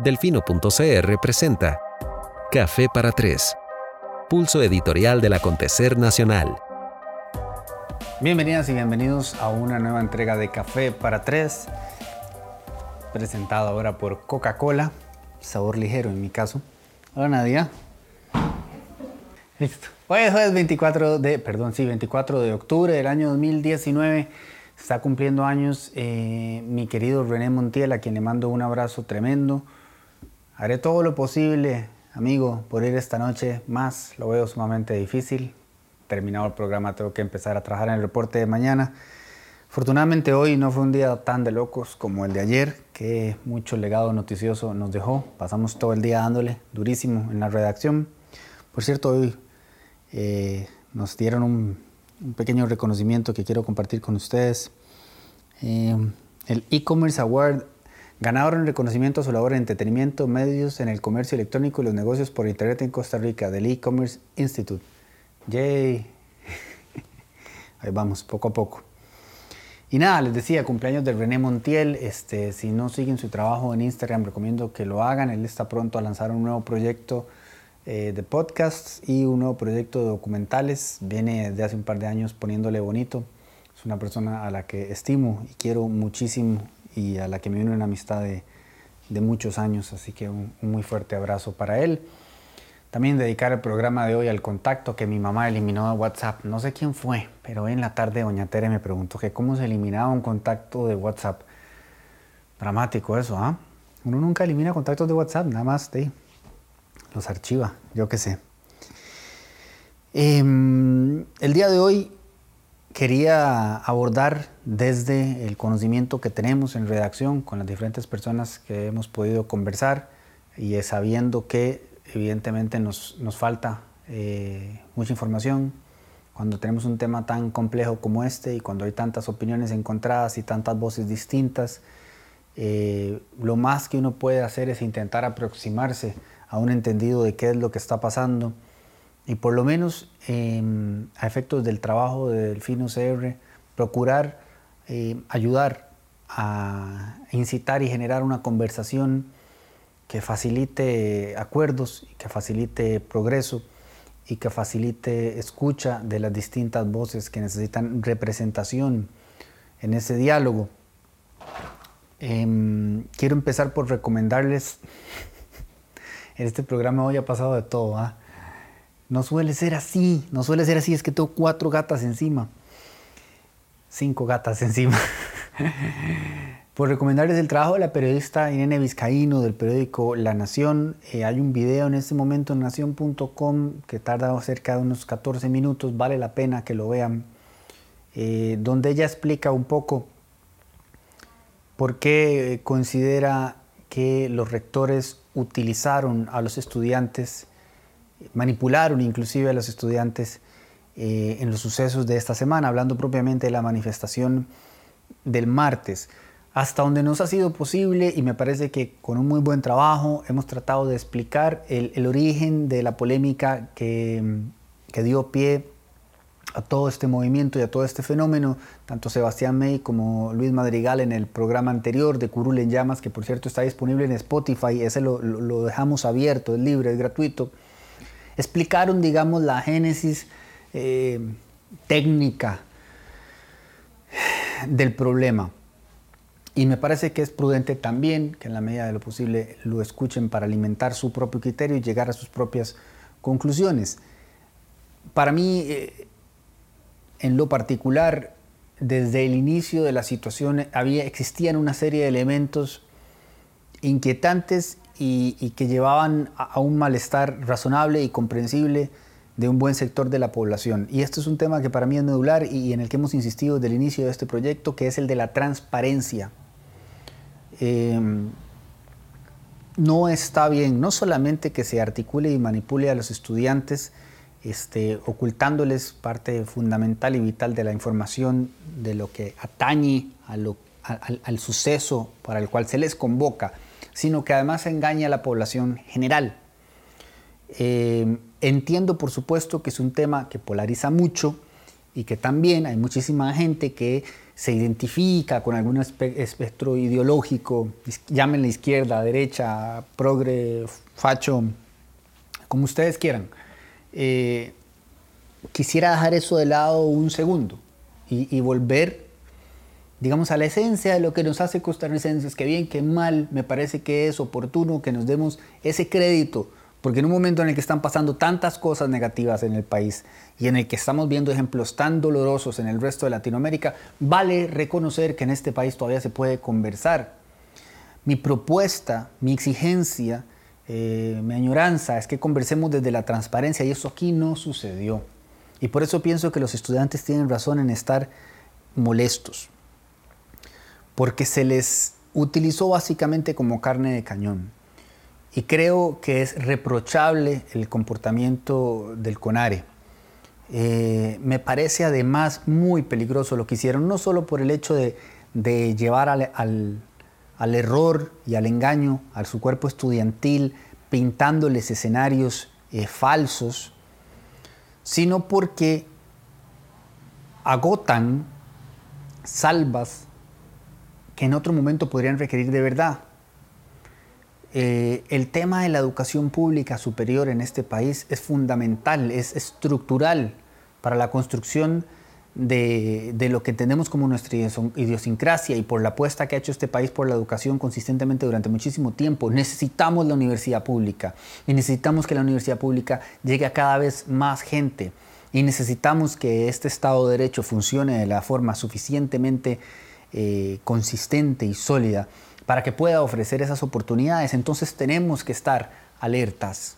Delfino.cr presenta Café para Tres, pulso editorial del acontecer nacional. Bienvenidas y bienvenidos a una nueva entrega de Café para Tres, presentado ahora por Coca-Cola, sabor ligero en mi caso. Hola Nadia. Listo. Hoy es jueves 24 de, perdón, sí, 24 de octubre del año 2019. Está cumpliendo años eh, mi querido René Montiel, a quien le mando un abrazo tremendo. Haré todo lo posible, amigo, por ir esta noche más. Lo veo sumamente difícil. Terminado el programa, tengo que empezar a trabajar en el reporte de mañana. Afortunadamente hoy no fue un día tan de locos como el de ayer, que mucho legado noticioso nos dejó. Pasamos todo el día dándole durísimo en la redacción. Por cierto, hoy eh, nos dieron un, pequeño reconocimiento que quiero compartir con ustedes. Eh, el e-commerce award Ganador en reconocimiento a su labor en entretenimiento, medios en el comercio electrónico y los negocios por Internet en Costa Rica, del E-Commerce Institute. ¡Yay! Ahí vamos, poco a poco. Y nada, les decía, cumpleaños de René Montiel. Este, si no siguen su trabajo en Instagram, recomiendo que lo hagan. Él está pronto a lanzar un nuevo proyecto eh, de podcasts y un nuevo proyecto de documentales. Viene de hace un par de años poniéndole bonito. Es una persona a la que estimo y quiero muchísimo y a la que me une una amistad de, muchos años, así que un, muy fuerte abrazo para él. También dedicar el programa de hoy al contacto que mi mamá eliminó de WhatsApp. No sé quién fue, pero hoy en la tarde doña Tere me preguntó que cómo se eliminaba un contacto de WhatsApp. Dramático eso, ¿ah? Uno nunca elimina contactos de WhatsApp, nada más de, los archiva, yo qué sé. Em, el día de hoy quería abordar desde el conocimiento que tenemos en redacción con las diferentes personas que hemos podido conversar y sabiendo que evidentemente nos, falta eh, mucha información. Cuando tenemos un tema tan complejo como este y cuando hay tantas opiniones encontradas y tantas voces distintas, eh, lo más que uno puede hacer es intentar aproximarse a un entendido de qué es lo que está pasando y por lo menos em, a efectos del trabajo de Delfino CR, procurar eh, ayudar a incitar y generar una conversación que facilite acuerdos, que facilite progreso y que facilite escucha de las distintas voces que necesitan representación en ese diálogo. Em, quiero empezar por recomendarles, en este programa hoy ha pasado de todo, ¿ah? No suele ser así, no suele ser así, es que tengo cuatro gatas encima. Cinco gatas encima. Por recomendarles el trabajo de la periodista Irene Vizcaíno del periódico La Nación. Eh, hay un video en este momento en nación.com que tarda cerca de unos 14 minutos, vale la pena que lo vean, eh, donde ella explica un poco por qué considera que los rectores utilizaron a los estudiantes manipularon inclusive a los estudiantes eh, en los sucesos de esta semana, hablando propiamente de la manifestación del martes. Hasta donde nos ha sido posible y me parece que con un muy buen trabajo hemos tratado de explicar el, origen de la polémica que, que dio pie a todo este movimiento y a todo este fenómeno, tanto Sebastián May como Luis Madrigal en el programa anterior de Curul en Llamas, que por cierto está disponible en Spotify, ese lo, lo dejamos abierto, es libre, es gratuito explicaron, digamos, la génesis eh, técnica del problema. Y me parece que es prudente también que en la medida de lo posible lo escuchen para alimentar su propio criterio y llegar a sus propias conclusiones. Para mí, eh, en lo particular, desde el inicio de la situación había, existían una serie de elementos inquietantes y, que llevaban a, un malestar razonable y comprensible de un buen sector de la población. Y esto es un tema que para mí es medular y, en el que hemos insistido desde el inicio de este proyecto, que es el de la transparencia. Em, no está bien, no solamente que se articule y manipule a los estudiantes, este, ocultándoles parte fundamental y vital de la información de lo que atañe al suceso para el cual se les convoca, sino que además engaña a la población general. Eh, entiendo, por supuesto, que es un tema que polariza mucho y que también hay muchísima gente que se identifica con algún espectro ideológico, llámenle izquierda, derecha, progre, facho, como ustedes quieran, eh, quisiera dejar eso de lado un segundo y, volver, digamos, a la esencia de lo que nos hace costarricenses, que bien, que mal, me parece que es oportuno que nos demos ese crédito porque en un momento en el que están pasando tantas cosas negativas en el país y en el que estamos viendo ejemplos tan dolorosos en el resto de Latinoamérica, vale reconocer que en este país todavía se puede conversar. Mi propuesta, mi exigencia, eh, mi añoranza es que conversemos desde la transparencia y eso aquí no sucedió. Y por eso pienso que los estudiantes tienen razón en estar molestos, porque se les utilizó básicamente como carne de cañón. Y creo que es reprochable el comportamiento del CONARE. Eh, me parece además muy peligroso lo que hicieron, no solo por el hecho de, llevar al, error y al engaño a su cuerpo estudiantil, pintándoles escenarios eh, falsos, sino porque agotan salvas que en otro momento podrían requerir de verdad. Eh, el tema de la educación pública superior en este país es fundamental, es estructural para la construcción de, lo que tenemos como nuestra idiosincrasia y por la apuesta que ha hecho este país por la educación consistentemente durante muchísimo tiempo. Necesitamos la universidad pública y necesitamos que la universidad pública llegue a cada vez más gente y necesitamos que este Estado de Derecho funcione de la forma suficientemente eh, consistente y sólida para que pueda ofrecer esas oportunidades. Entonces tenemos que estar alertas.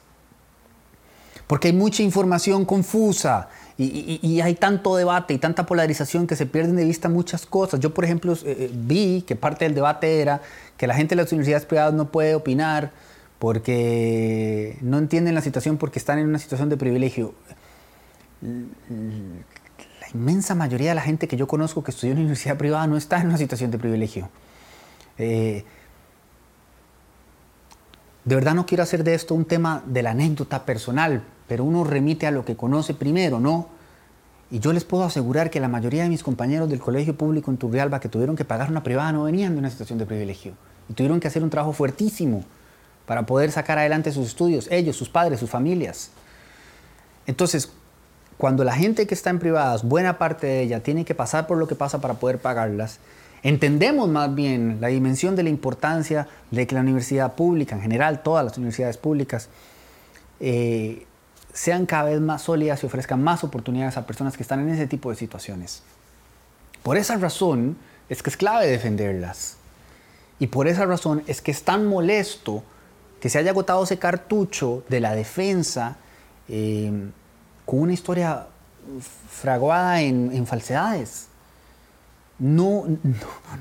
Porque hay mucha información confusa y, hay tanto debate y tanta polarización que se pierden de vista muchas cosas. Yo, por ejemplo, eh, eh, vi que parte del debate era que la gente de las universidades privadas no puede opinar porque no entienden la situación porque están en una situación de privilegio. Inmensa mayoría de la gente que yo conozco que estudió en una universidad privada no está en una situación de privilegio. Eh, de verdad no quiero hacer de esto un tema de la anécdota personal, pero uno remite a lo que conoce primero, ¿no? Y yo les puedo asegurar que la mayoría de mis compañeros del colegio público en Turrialba que tuvieron que pagar una privada no venían de una situación de privilegio. Y tuvieron que hacer un trabajo fuertísimo para poder sacar adelante sus estudios, ellos, sus padres, sus familias. Entonces, cuando la gente que está en privadas, buena parte de ella, tiene que pasar por lo que pasa para poder pagarlas, Entendemos más bien la dimensión de la importancia de que la universidad pública, en general todas las universidades públicas, eh, sean cada vez más sólidas y ofrezcan más oportunidades a personas que están en ese tipo de situaciones. Por esa razón es que es clave defenderlas. Y por esa razón es que es tan molesto que se haya agotado ese cartucho de la defensa eh, con una historia fraguada en falsedades. No,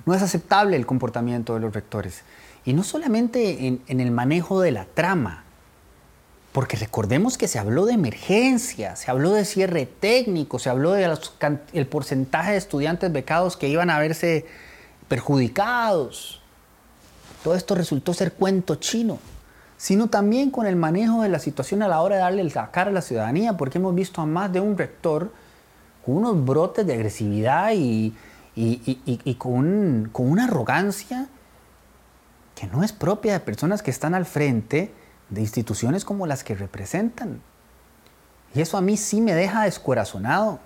no, es aceptable el comportamiento de los rectores. Y no solamente en, el manejo de la trama, porque recordemos que se habló de emergencia, se habló de cierre técnico, se habló del el porcentaje de estudiantes becados que iban a verse perjudicados. Todo esto resultó ser cuento chino, sino también con el manejo de la situación a la hora de darle el sacar a la ciudadanía, porque hemos visto a más de un rector con unos brotes de agresividad y, y, con, una arrogancia que no es propia de personas que están al frente de instituciones como las que representan. Y eso a mí sí me deja descorazonado,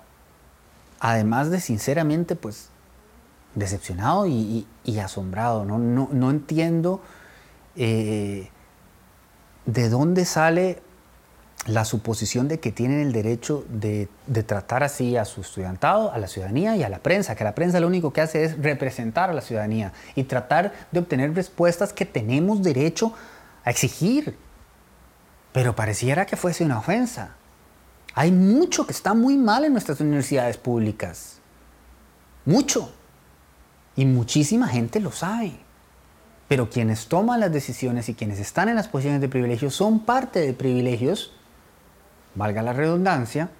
además de sinceramente pues decepcionado y, asombrado. No, no, entiendo eh, de dónde sale la suposición de que tienen el derecho de, tratar así a su estudiantado, a la ciudadanía y a la prensa, que la prensa lo único que hace es representar a la ciudadanía y tratar de obtener respuestas que tenemos derecho a exigir. Pero pareciera que fuese una ofensa. Hay mucho que está muy mal en nuestras universidades públicas. Mucho. Y muchísima gente lo sabe. Pero quienes toman las decisiones y quienes están en las posiciones de privilegio son parte de privilegios valga la redundancia,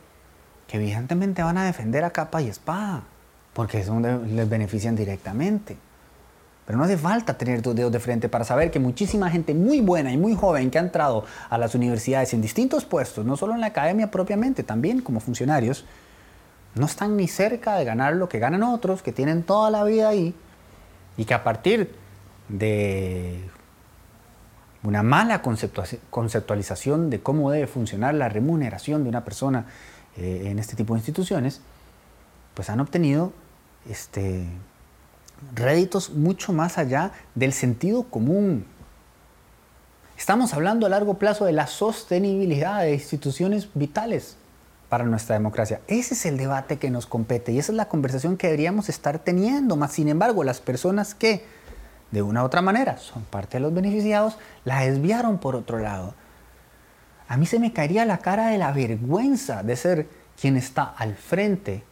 que evidentemente van a defender a capa y espada, porque eso les benefician directamente. Pero no hace falta tener dos dedos de frente para saber que muchísima gente muy buena y muy joven que ha entrado a las universidades en distintos puestos, no solo en la academia propiamente, también como funcionarios, no están ni cerca de ganar lo que ganan otros, que tienen toda la vida ahí, y que a partir de una mala conceptualización de cómo debe funcionar la remuneración de una persona eh, en este tipo de instituciones, pues han obtenido este, réditos mucho más allá del sentido común. Estamos hablando a largo plazo de la sostenibilidad de instituciones vitales para nuestra democracia. Ese es el debate que nos compete y esa es la conversación que deberíamos estar teniendo. Sin embargo, las personas que de una u otra manera son parte de los beneficiados la desviaron por otro lado. A mí se me caería la cara de la vergüenza de ser quien está al frente,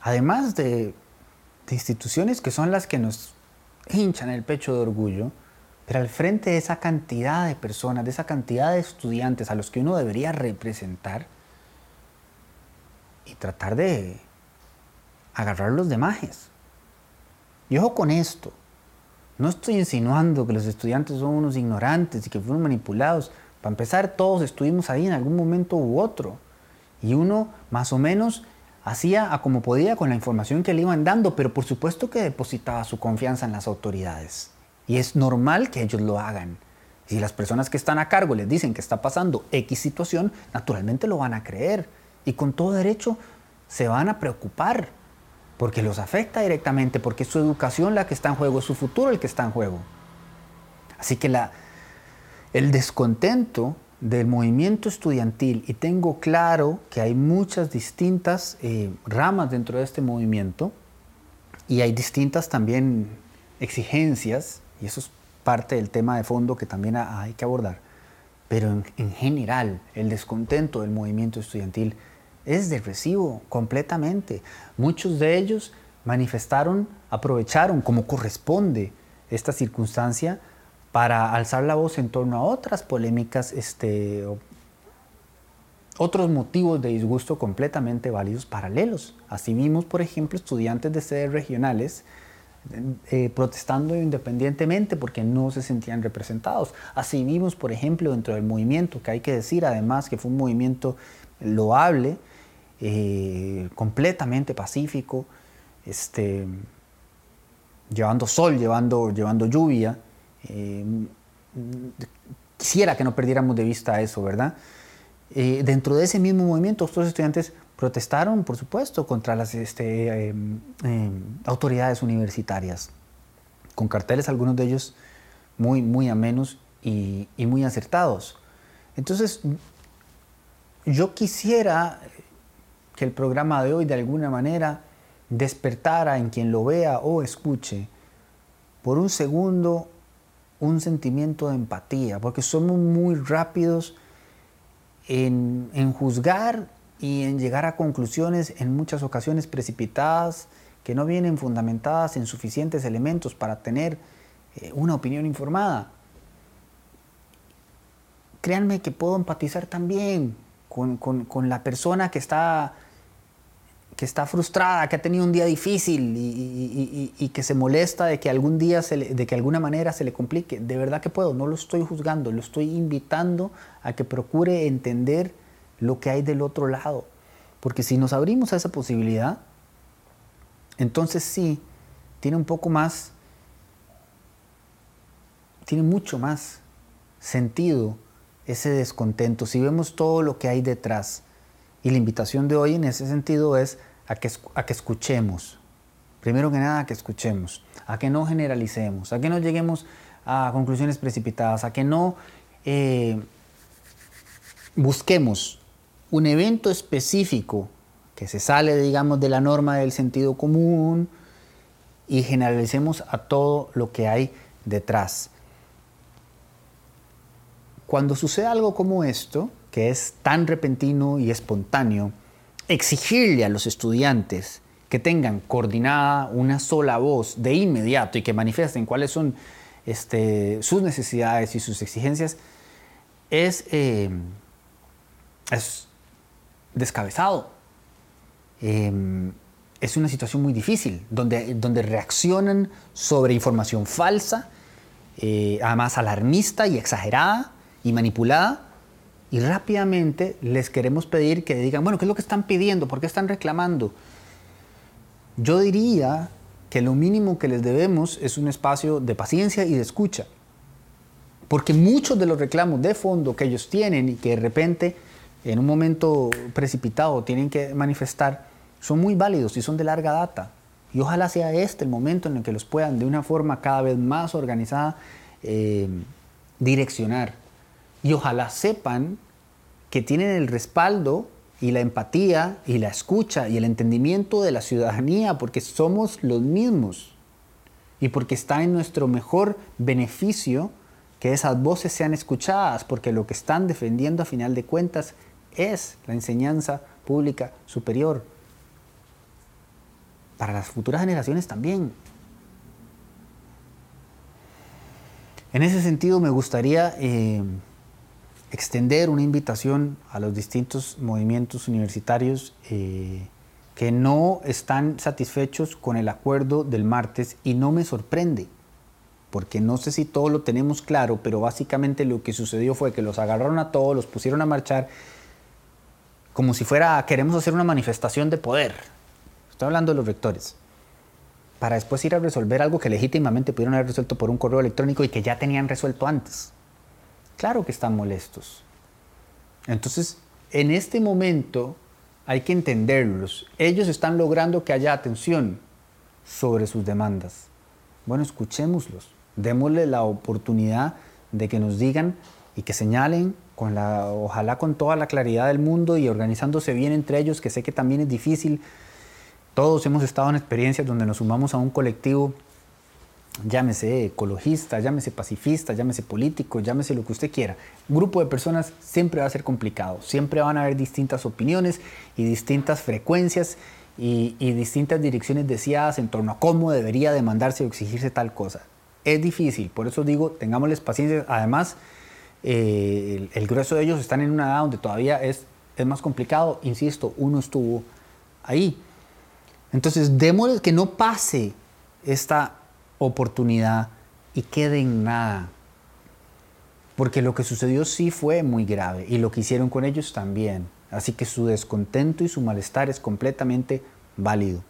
además de, de instituciones que son las que nos hinchan el pecho de orgullo, pero al frente de esa cantidad de personas, de esa cantidad de estudiantes a los que uno debería representar, y tratar de agarrarlos de majes. Y ojo con esto, no estoy insinuando que los estudiantes son unos ignorantes y que fueron manipulados. Para empezar, todos estuvimos ahí en algún momento u otro. Y uno más o menos hacía a como podía con la información que le iban dando, pero por supuesto que depositaba su confianza en las autoridades. Y es normal que ellos lo hagan. Si las personas que están a cargo les dicen que está pasando X situación, naturalmente lo van a creer y con todo derecho se van a preocupar porque los afecta directamente, porque es su educación la que está en juego, es su futuro el que está en juego. Así que la, el descontento del movimiento estudiantil, y tengo claro que hay muchas distintas eh, ramas dentro de este movimiento, y hay distintas también exigencias, y eso es parte del tema de fondo que también hay que abordar, pero en general el descontento del movimiento estudiantil es de recibo completamente. Muchos de ellos manifestaron, aprovecharon como corresponde esta circunstancia para alzar la voz en torno a otras polémicas, este, otros motivos de disgusto completamente válidos paralelos. Así vimos, por ejemplo, estudiantes de sedes regionales eh, protestando independientemente porque no se sentían representados. Así vimos, por ejemplo, dentro del movimiento, que hay que decir además que fue un movimiento loable, eh, completamente pacífico, este, llevando sol, llevando, llevando lluvia. Eh, quisiera que no perdiéramos de vista eso, ¿verdad? Eh, dentro de ese mismo movimiento, otros estudiantes protestaron, por supuesto, contra las este, em, em, autoridades universitarias, con carteles, algunos de ellos muy, muy amenos y muy acertados. Entonces, yo quisiera que el programa de hoy de alguna manera despertara en quien lo vea o escuche por un segundo un sentimiento de empatía, porque somos muy rápidos en, en, juzgar y en llegar a conclusiones en muchas ocasiones precipitadas que no vienen fundamentadas en suficientes elementos para tener eh, una opinión informada. Créanme que puedo empatizar también con, con, la persona que está que está frustrada, que ha tenido un día difícil y, que se molesta de que algún día, de que alguna manera se le complique. De verdad que puedo, no lo estoy juzgando, lo estoy invitando a que procure entender lo que hay del otro lado. Porque si nos abrimos a esa posibilidad, entonces sí, tiene un poco más, tiene mucho más sentido ese descontento. Si vemos todo lo que hay detrás, y la invitación de hoy en ese sentido es a que, a que escuchemos. Primero que nada, a que escuchemos, a que no generalicemos, a que no lleguemos a conclusiones precipitadas, a que no eh, busquemos un evento específico que se sale, digamos, de la norma del sentido común y generalicemos a todo lo que hay detrás. Cuando sucede algo como esto, que es tan repentino y espontáneo, exigirle a los estudiantes que tengan coordinada una sola voz de inmediato y que manifiesten cuáles son este, sus necesidades y sus exigencias, es, eh, es descabezado. Em, es una situación muy difícil, donde, reaccionan sobre información falsa, eh, además alarmista y exagerada y manipulada, y rápidamente les queremos pedir que digan, bueno, ¿qué es lo que están pidiendo? ¿Por qué están reclamando? Yo diría que lo mínimo que les debemos es un espacio de paciencia y de escucha. Porque muchos de los reclamos de fondo que ellos tienen y que de repente en un momento precipitado tienen que manifestar son muy válidos y son de larga data. Y ojalá sea este el momento en el que los puedan de una forma cada vez más organizada eh, direccionar. Y ojalá sepan que tienen el respaldo y la empatía y la escucha y el entendimiento de la ciudadanía porque somos los mismos y porque está en nuestro mejor beneficio que esas voces sean escuchadas porque lo que están defendiendo a final de cuentas es la enseñanza pública superior para las futuras generaciones también. En ese sentido me gustaría eh, extender una invitación a los distintos movimientos universitarios eh, que no están satisfechos con el acuerdo del martes y no me sorprende, porque no sé si todo lo tenemos claro, pero básicamente lo que sucedió fue que los agarraron a todos, los pusieron a marchar como si fuera queremos hacer una manifestación de poder, Estoy hablando de los rectores. Para después ir a resolver algo que legítimamente pudieron haber resuelto por un correo electrónico y que ya tenían resuelto antes. Claro que están molestos. Entonces, en este momento hay que entenderlos. Ellos están logrando que haya atención sobre sus demandas. Bueno, escuchémoslos. Démosle la oportunidad de que nos digan y que señalen con la, ojalá con toda la claridad del mundo y organizándose bien entre ellos, que sé que también es difícil todos hemos estado en experiencias donde nos sumamos a un colectivo, llámese ecologista, llámese pacifista, llámese político, llámese lo que usted quiera. Grupo de personas siempre va a ser complicado, siempre van a haber distintas opiniones y distintas frecuencias y, distintas direcciones deseadas en torno a cómo debería demandarse o exigirse tal cosa. Es difícil, por eso digo, tengámosles paciencia. Además, eh, el, grueso de ellos están en una edad donde todavía es, es más complicado. Insisto, uno estuvo ahí. Entonces, démosle que no pase esta oportunidad y quede en nada. Porque lo que sucedió sí fue muy grave y lo que hicieron con ellos también. Así que su descontento y su malestar es completamente válido.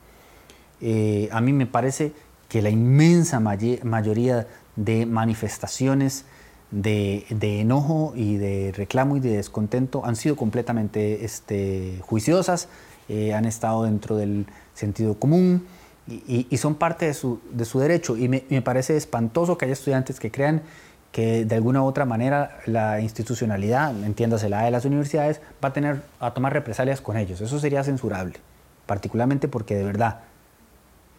Eh, a mí me parece que la inmensa mayoría de manifestaciones de, enojo y de reclamo y de descontento han sido completamente este, juiciosas, eh, han estado dentro del sentido común y, son parte de su, de su derecho. Y me, me, parece espantoso que haya estudiantes que crean que de alguna u otra manera la institucionalidad, entiéndase la de las universidades, va a, tener, a tomar represalias con ellos. Eso sería censurable, particularmente porque de verdad,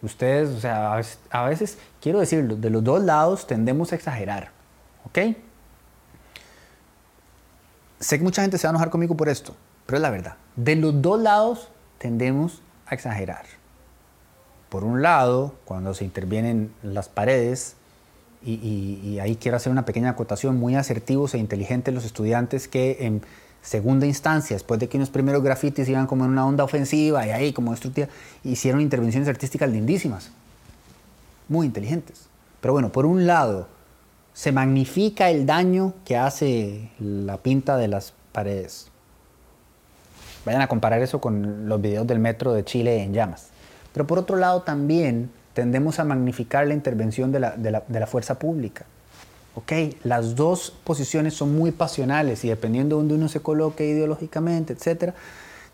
ustedes, o sea, a veces, quiero decirlo, de los dos lados tendemos a exagerar, ¿ok? Sé que mucha gente se va a enojar conmigo por esto, pero es la verdad. De los dos lados tendemos a exagerar. Por un lado, cuando se intervienen las paredes, y, ahí quiero hacer una pequeña acotación, muy asertivos e inteligentes los estudiantes que en segunda instancia, después de que unos primeros grafitis iban como en una onda ofensiva y ahí como destructiva, hicieron intervenciones artísticas lindísimas, muy inteligentes. Pero bueno, por un lado, se magnifica el daño que hace la pinta de las paredes. Vayan a comparar eso con los videos del metro de Chile en llamas. Pero por otro lado también tendemos a magnificar la intervención de la, fuerza pública. ¿Ok? Las dos posiciones son muy pasionales y dependiendo de donde uno se coloque ideológicamente, etc.,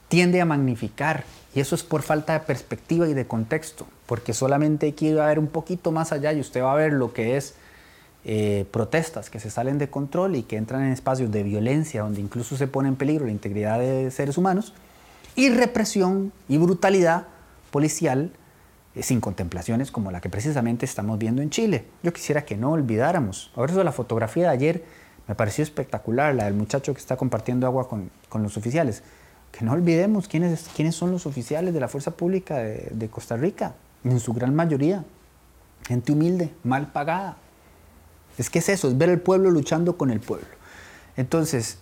tiende a magnificar. Y eso es por falta de perspectiva y de contexto, porque solamente hay que ir a ver un poquito más allá y usted va a ver lo que es eh, protestas que se salen de control y que entran en espacios de violencia donde incluso se pone en peligro la integridad de seres humanos, y represión y brutalidad policial eh, sin contemplaciones como la que precisamente estamos viendo en Chile. Yo quisiera que no olvidáramos. Ahora eso la fotografía de ayer me pareció espectacular, la del muchacho que está compartiendo agua con, los oficiales. Que no olvidemos quiénes, quiénes son los oficiales de la Fuerza Pública de, Costa Rica, en su gran mayoría. Gente humilde, mal pagada, es que es eso, es ver el pueblo luchando con el pueblo. Entonces,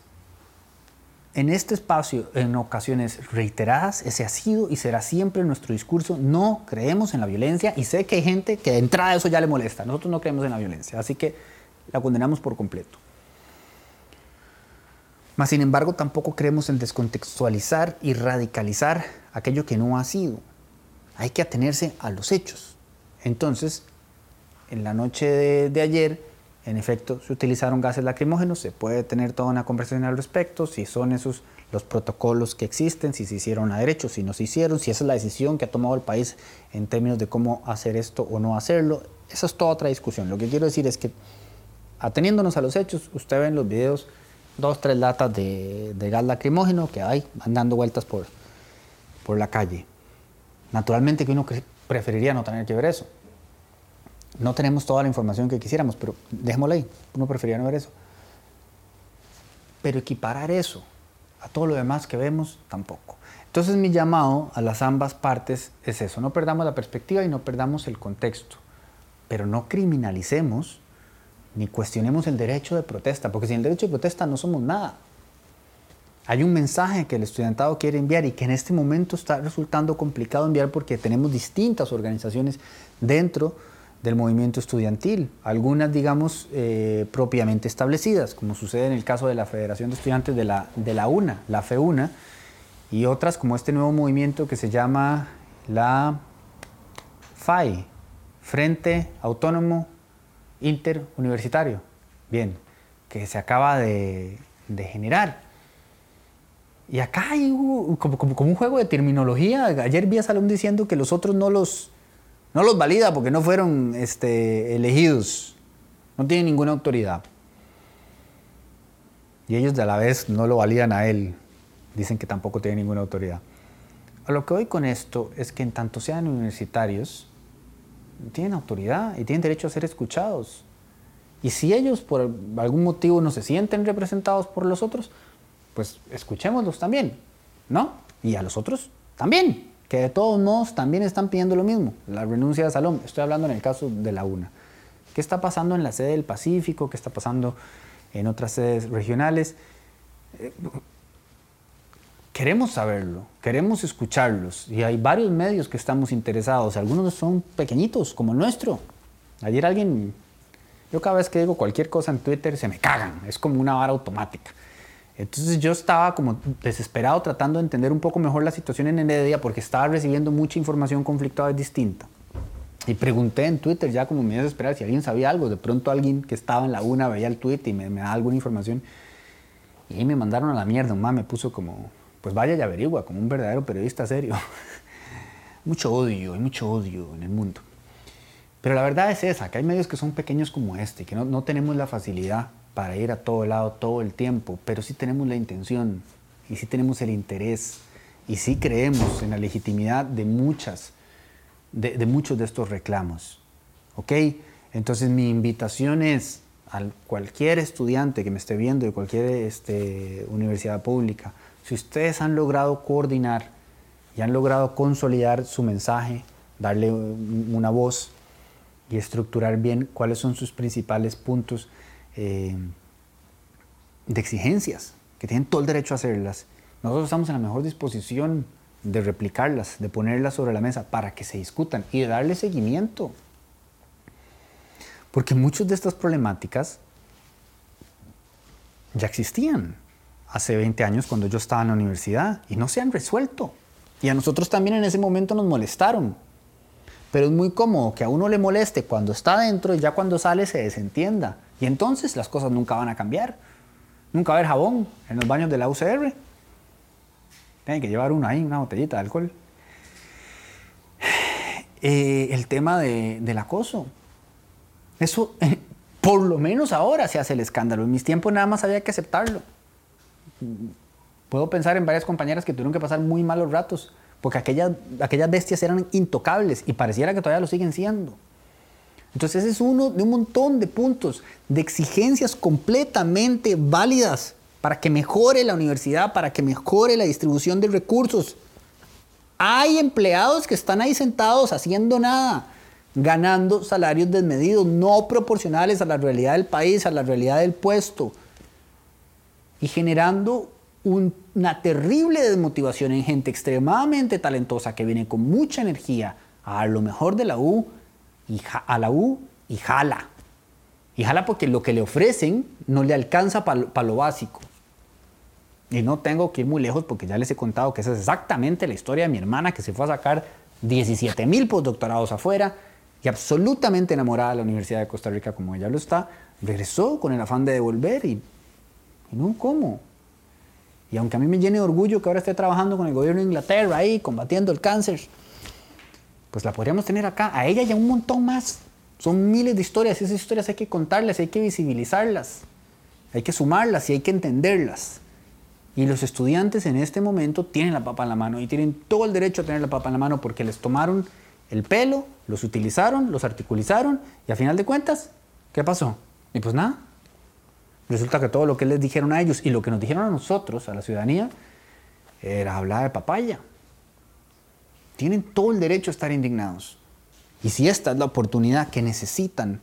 en este espacio, en ocasiones reiteradas, ese ha sido y será siempre nuestro discurso. No creemos en la violencia y sé que hay gente que de entrada eso ya le molesta. Nosotros no creemos en la violencia, así que la condenamos por completo. Mas, sin embargo, tampoco creemos en descontextualizar y radicalizar aquello que no ha sido. Hay que atenerse a los hechos. Entonces, en la noche de, ayer, en efecto, se utilizaron gases lacrimógenos, se puede tener toda una conversación al respecto, si son esos los protocolos que existen, si se hicieron a derecho, si no se hicieron, si esa es la decisión que ha tomado el país en términos de cómo hacer esto o no hacerlo. Esa es toda otra discusión. Lo que quiero decir es que, ateniéndonos a los hechos, usted ve en los videos dos, tres latas de, gas lacrimógeno que hay andando vueltas por, por la calle. Naturalmente que uno preferiría no tener que ver eso. No tenemos toda la información que quisiéramos, pero dejémosla ahí. Uno preferiría no ver eso. Pero equiparar eso a todo lo demás que vemos, tampoco. Entonces mi llamado a las ambas partes es eso. No perdamos la perspectiva y no perdamos el contexto. Pero no criminalicemos ni cuestionemos el derecho de protesta, porque sin el derecho de protesta no somos nada. Hay un mensaje que el estudiantado quiere enviar y que en este momento está resultando complicado enviar porque tenemos distintas organizaciones dentro del movimiento estudiantil, algunas digamos eh, propiamente establecidas, como sucede en el caso de la Federación de Estudiantes de la, de la UNA, la FEUNA, y otras como este nuevo movimiento que se llama la FAI, Frente Autónomo Interuniversitario, bien, que se acaba de, de generar. Y acá hay como, como, un juego de terminología. Ayer vi a Salón diciendo que los otros no los, no los valida porque no fueron este, elegidos, no tienen ninguna autoridad. Y ellos de la vez no lo validan a él, dicen que tampoco tienen ninguna autoridad. Lo que voy con esto es que en tanto sean universitarios, tienen autoridad y tienen derecho a ser escuchados. Y si ellos por algún motivo no se sienten representados por los otros, pues escuchémoslos también, ¿no? Y a los otros también que de todos modos también están pidiendo lo mismo, la renuncia de Salom. Estoy hablando en el caso de la UNA. ¿Qué está pasando en la sede del Pacífico? ¿Qué está pasando en otras sedes regionales? Eh, queremos saberlo, queremos escucharlos y hay varios medios que estamos interesados. Algunos son pequeñitos, como el nuestro. Ayer alguien, yo cada vez que digo cualquier cosa en Twitter se me cagan, es como una vara automática. Entonces yo estaba como desesperado tratando de entender un poco mejor la situación en Heredia porque estaba recibiendo mucha información conflictuada y distinta. Y pregunté en Twitter ya como me desesperaba si alguien sabía algo. De pronto alguien que estaba en la UNA veía el tweet y me, me da alguna información. Y ahí me mandaron a la mierda. Un me puso como, pues vaya y averigua, como un verdadero periodista serio. mucho odio, hay mucho odio en el mundo. Pero la verdad es esa, que hay medios que son pequeños como este, que no, no tenemos la facilidad para ir a todo lado todo el tiempo, pero sí tenemos la intención y sí tenemos el interés y sí creemos en la legitimidad de muchas, de, muchos de estos reclamos. ¿Ok? Entonces mi invitación es a cualquier estudiante que me esté viendo de cualquier este, universidad pública, si ustedes han logrado coordinar y han logrado consolidar su mensaje, darle una voz y estructurar bien cuáles son sus principales puntos eh, de exigencias, que tienen todo el derecho a hacerlas. Nosotros estamos en la mejor disposición de replicarlas, de ponerlas sobre la mesa para que se discutan y de darle seguimiento. Porque muchas de estas problemáticas ya existían hace 20 años cuando yo estaba en la universidad y no se han resuelto. Y a nosotros también en ese momento nos molestaron. Pero es muy cómodo que a uno le moleste cuando está dentro y ya cuando sale se desentienda. Y entonces las cosas nunca van a cambiar. Nunca va a haber jabón en los baños de la UCR. Tienen que llevar uno ahí, una botellita de alcohol. Eh, el tema del acoso. Eso, por lo menos ahora se hace el escándalo. En mis tiempos nada más había que aceptarlo. Puedo pensar en varias compañeras que tuvieron que pasar muy malos ratos, porque aquellas, aquellas bestias eran intocables y pareciera que todavía lo siguen siendo. Entonces es uno de un montón de puntos, de exigencias completamente válidas para que mejore la universidad, para que mejore la distribución de recursos. Hay empleados que están ahí sentados haciendo nada, ganando salarios desmedidos, no proporcionales a la realidad del país, a la realidad del puesto, y generando una terrible desmotivación en gente extremadamente talentosa que viene con mucha energía a lo mejor de la U y a la U y jala. Y jala porque lo que le ofrecen no le alcanza para lo básico. Y no tengo que ir muy lejos porque ya les he contado que esa es exactamente la historia de mi hermana que se fue a sacar 17 mil postdoctorados afuera y absolutamente enamorada de la Universidad de Costa Rica como ella lo está, regresó con el afán de devolver y, y no, ¿cómo? Y aunque a mí me llene de orgullo que ahora esté trabajando con el gobierno de Inglaterra ahí, combatiendo el cáncer, pues la podríamos tener acá, a ella y a un montón más. Son miles de historias y esas historias hay que contarlas, hay que visibilizarlas, hay que sumarlas y hay que entenderlas. Y los estudiantes en este momento tienen la papa en la mano y tienen todo el derecho a tener la papa en la mano porque les tomaron el pelo, los utilizaron, los articulizaron y a final de cuentas, ¿qué pasó? Y pues nada. Resulta que todo lo que les dijeron a ellos y lo que nos dijeron a nosotros, a la ciudadanía, era hablar de papaya. Tienen todo el derecho a estar indignados. Y si esta es la oportunidad que necesitan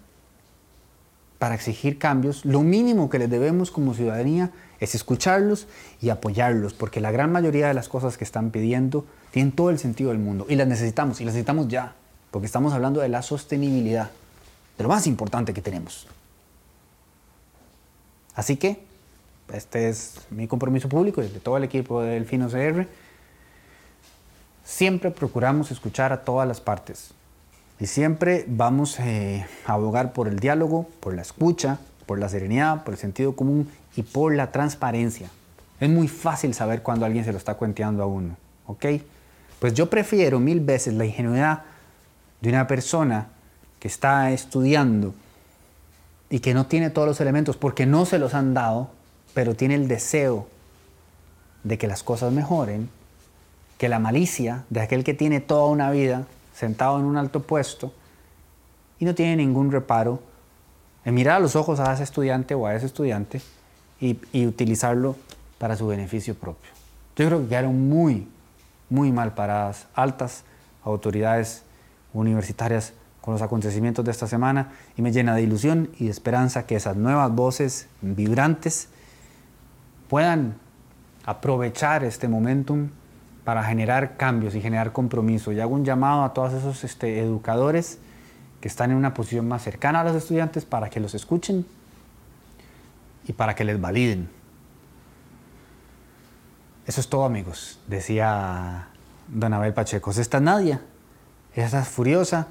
para exigir cambios, lo mínimo que les debemos como ciudadanía es escucharlos y apoyarlos, porque la gran mayoría de las cosas que están pidiendo tienen todo el sentido del mundo y las necesitamos, y las necesitamos ya, porque estamos hablando de la sostenibilidad, de lo más importante que tenemos. Así que, este es mi compromiso público y de todo el equipo del Fino CR. Siempre procuramos escuchar a todas las partes y siempre vamos eh, a abogar por el diálogo, por la escucha, por la serenidad, por el sentido común y por la transparencia. Es muy fácil saber cuando alguien se lo está cuenteando a uno, ¿ok? Pues yo prefiero mil veces la ingenuidad de una persona que está estudiando y que no tiene todos los elementos porque no se los han dado, pero tiene el deseo de que las cosas mejoren, que la malicia de aquel que tiene toda una vida sentado en un alto puesto y no tiene ningún reparo en mirar a los ojos a ese estudiante o a ese estudiante y, utilizarlo para su beneficio propio. Yo creo que quedaron muy, muy mal paradas altas autoridades universitarias con los acontecimientos de esta semana y me llena de ilusión y de esperanza que esas nuevas voces vibrantes puedan aprovechar este momentum para generar cambios y generar compromiso. Y hago un llamado a todos esos este, educadores que están en una posición más cercana a los estudiantes para que los escuchen y para que les validen. Eso es todo, amigos, decía don Abel Pacheco. Esta es Nadia, esta es Furiosa.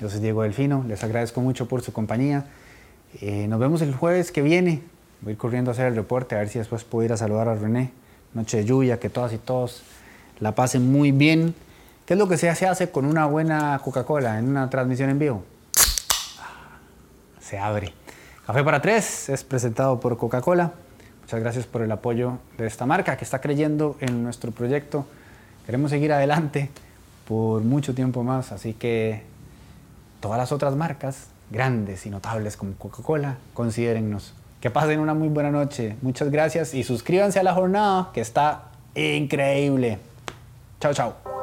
Yo soy Diego Delfino, les agradezco mucho por su compañía. Eh, nos vemos el jueves que viene. Voy a ir corriendo a hacer el reporte, a ver si después puedo ir a saludar a René. Noche de lluvia, que todas y todos la pasen muy bien. ¿Qué es lo que se hace con una buena Coca-Cola en una transmisión en vivo? Se abre. Café para tres es presentado por Coca-Cola. Muchas gracias por el apoyo de esta marca que está creyendo en nuestro proyecto. Queremos seguir adelante por mucho tiempo más, así que todas las otras marcas grandes y notables como Coca-Cola, considérennos. Que pasen una muy buena noche. Muchas gracias y suscríbanse a la jornada que está increíble. Chao, chao.